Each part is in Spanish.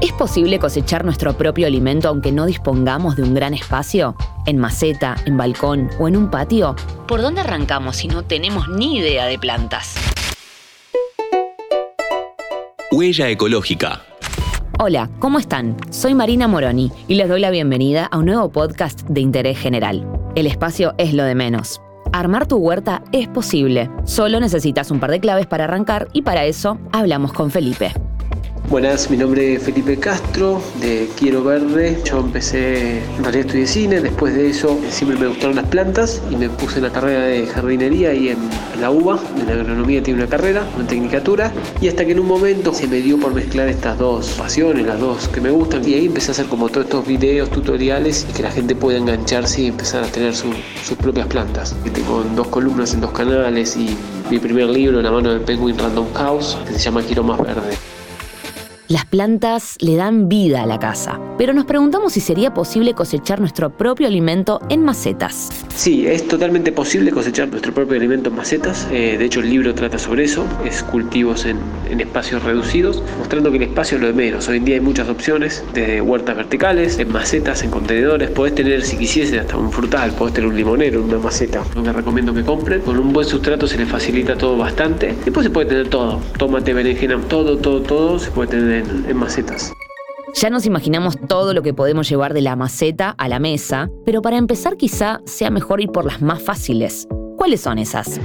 ¿Es posible cosechar nuestro propio alimento aunque no dispongamos de un gran espacio? ¿En maceta, en balcón o en un patio? ¿Por dónde arrancamos si no tenemos ni idea de plantas? Huella ecológica. Hola, ¿cómo están? Soy Marina Moroni y les doy la bienvenida a un nuevo podcast de interés general. El espacio es lo de menos. Armar tu huerta es posible. Solo necesitas un par de claves para arrancar y para eso hablamos con Felipe. Buenas, mi nombre es Felipe Castro de Quiero Verde. Yo empecé, en realidad estudié cine, después de eso siempre me gustaron las plantas y me puse en la carrera de jardinería y en, la UBA, en agronomía tiene una carrera, una tecnicatura, y hasta que en un momento se me dio por mezclar estas dos pasiones, las dos que me gustan, y ahí empecé a hacer como todos estos videos, tutoriales, y que la gente pueda engancharse y empezar a tener sus propias plantas. Tengo dos columnas en dos canales y mi primer libro la mano del Penguin Random House, que se llama Quiero Más Verde. Las plantas le dan vida a la casa, pero nos preguntamos si sería posible cosechar nuestro propio alimento en macetas. Sí, es totalmente posible cosechar nuestro propio alimento en macetas. Eh, de hecho, el libro trata sobre eso. Es cultivos en, espacios reducidos, mostrando que el espacio es lo de menos. Hoy en día hay muchas opciones, desde huertas verticales, en macetas, en contenedores. Podés tener, si quisiese, hasta un frutal, podés tener un limonero, una maceta. Lo que recomiendo que compren. Con un buen sustrato se les facilita todo bastante. Después se puede tener todo. Tómate, berenjena, todo, todo, todo se puede tener en, macetas. Ya nos imaginamos todo lo que podemos llevar de la maceta a la mesa, pero para empezar quizá sea mejor ir por las más fáciles. ¿Cuáles son esas?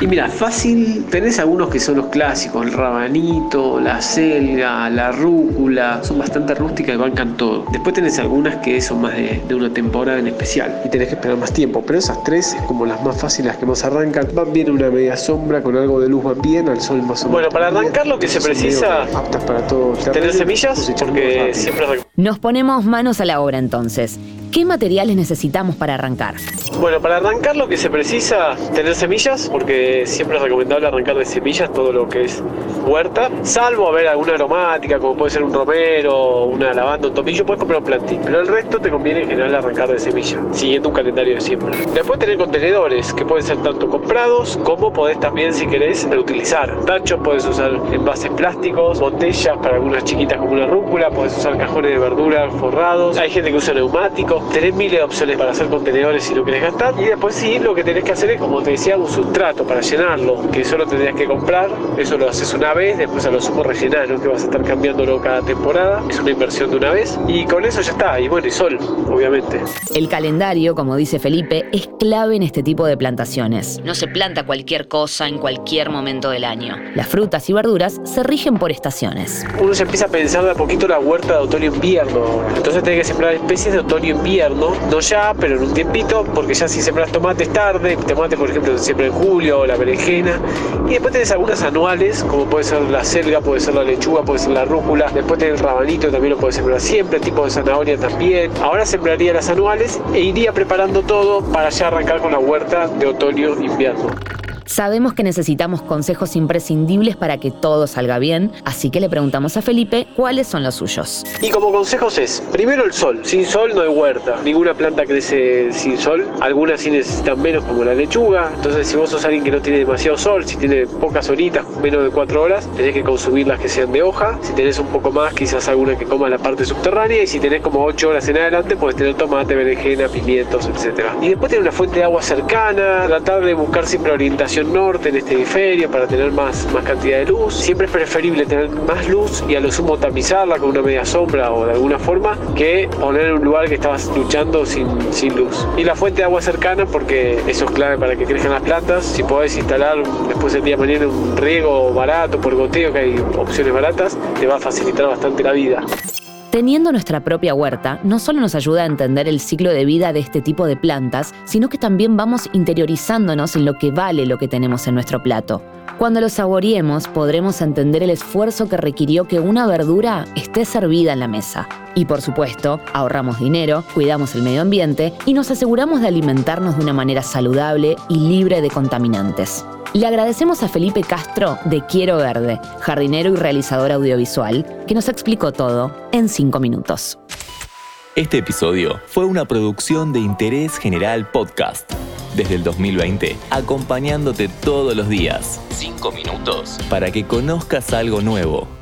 Y mira, fácil, tenés algunos que son los clásicos, el rabanito, la selga, la rúcula, son bastante rústicas y bancan todo. Después tenés algunas que son más de, una temporada en especial y tenés que esperar más tiempo, pero esas tres es como las más fáciles que más arrancan. Van bien una media sombra, con algo de luz van bien, al sol más o menos. Bueno, para arrancar lo que se precisa... Aptas para todo. Tener semillas, porque siempre... Nos ponemos manos a la obra entonces. ¿Qué materiales necesitamos para arrancar? Bueno, para arrancar lo que se precisa, tener semillas, porque siempre es recomendable arrancar de semillas todo lo que es huerta, salvo haber alguna aromática, como puede ser un romero, una lavanda, un tomillo, puedes comprar un plantín, pero el resto te conviene en general arrancar de semilla, siguiendo un calendario de siembra. Después tener contenedores, que pueden ser tanto comprados, como podés también, si querés, reutilizar. Tachos puedes usar envases plásticos, botellas para algunas chiquitas como una rúcula, puedes usar cajones de verdura forrados, hay gente que usa neumáticos, tenés miles de opciones para hacer contenedores si lo querés gastar. Y después sí, lo que tenés que hacer es, como te decía, un sustrato para llenarlo, que solo tendrías que comprar. Eso lo haces una vez, después a lo sumo rellenar, ¿no? que vas a estar cambiándolo cada temporada. Es una inversión de una vez. Y con eso ya está. Y bueno, y sol, obviamente. El calendario, como dice Felipe, es clave en este tipo de plantaciones. No se planta cualquier cosa en cualquier momento del año. Las frutas y verduras se rigen por estaciones. Uno se empieza a pensar de a poquito la huerta de otoño-invierno. Entonces tenés que sembrar especies de otoño-invierno no ya, pero en un tiempito, porque ya si sembras tomates tarde, tomate por ejemplo siempre en julio, la berenjena, y después tenés algunas anuales, como puede ser la selga, puede ser la lechuga, puede ser la rúcula, después tenés el rabanito, también lo puedes sembrar siempre, tipo de zanahoria también. Ahora sembraría las anuales e iría preparando todo para ya arrancar con la huerta de otoño-invierno. Sabemos que necesitamos consejos imprescindibles para que todo salga bien, así que le preguntamos a Felipe cuáles son los suyos. Y como consejos es, primero el sol, sin sol no hay huerta, ninguna planta crece sin sol, algunas sí necesitan menos como la lechuga, entonces si vos sos alguien que no tiene demasiado sol, si tiene pocas horitas, menos de cuatro horas, tenés que consumir las que sean de hoja, si tenés un poco más quizás alguna que coma la parte subterránea. Y si tenés como ocho horas en adelante puedes tener tomate, berenjena, pimientos, etc. Y después tener una fuente de agua cercana, tratar de buscar siempre orientación norte en este hemisferio para tener más, más cantidad de luz. Siempre es preferible tener más luz y a lo sumo tamizarla con una media sombra o de alguna forma que poner en un lugar que estabas luchando sin, sin luz. Y la fuente de agua cercana porque eso es clave para que crezcan las plantas. Si podés instalar después el día de mañana un riego barato por goteo, que hay opciones baratas, te va a facilitar bastante la vida. Teniendo nuestra propia huerta, no solo nos ayuda a entender el ciclo de vida de este tipo de plantas, sino que también vamos interiorizándonos en lo que vale lo que tenemos en nuestro plato. Cuando lo saboreemos, podremos entender el esfuerzo que requirió que una verdura esté servida en la mesa. Y por supuesto, ahorramos dinero, cuidamos el medio ambiente y nos aseguramos de alimentarnos de una manera saludable y libre de contaminantes. Le agradecemos a Felipe Castro de Quiero Verde, jardinero y realizador audiovisual, que nos explicó todo en cinco minutos. Este episodio fue una producción de Interés General Podcast. Desde el 2020, acompañándote todos los días. Cinco minutos. Para que conozcas algo nuevo.